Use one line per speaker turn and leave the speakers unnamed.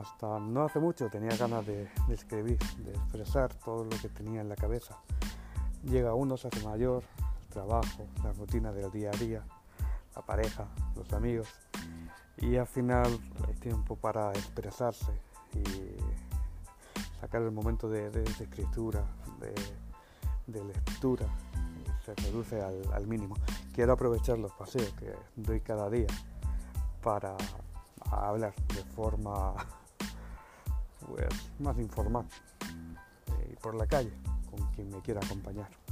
hasta no hace mucho tenía ganas de, escribir, de expresar todo lo que tenía en la cabeza. Llega uno, se hace mayor, el trabajo, la rutina del día a día, la pareja, los amigos, y al final hay tiempo para expresarse y sacar el momento de, escritura, de, lectura, se reduce al mínimo. Quiero aprovechar los paseos que doy cada día para hablar de forma más informal eh, por la calle con quien me quiera acompañar.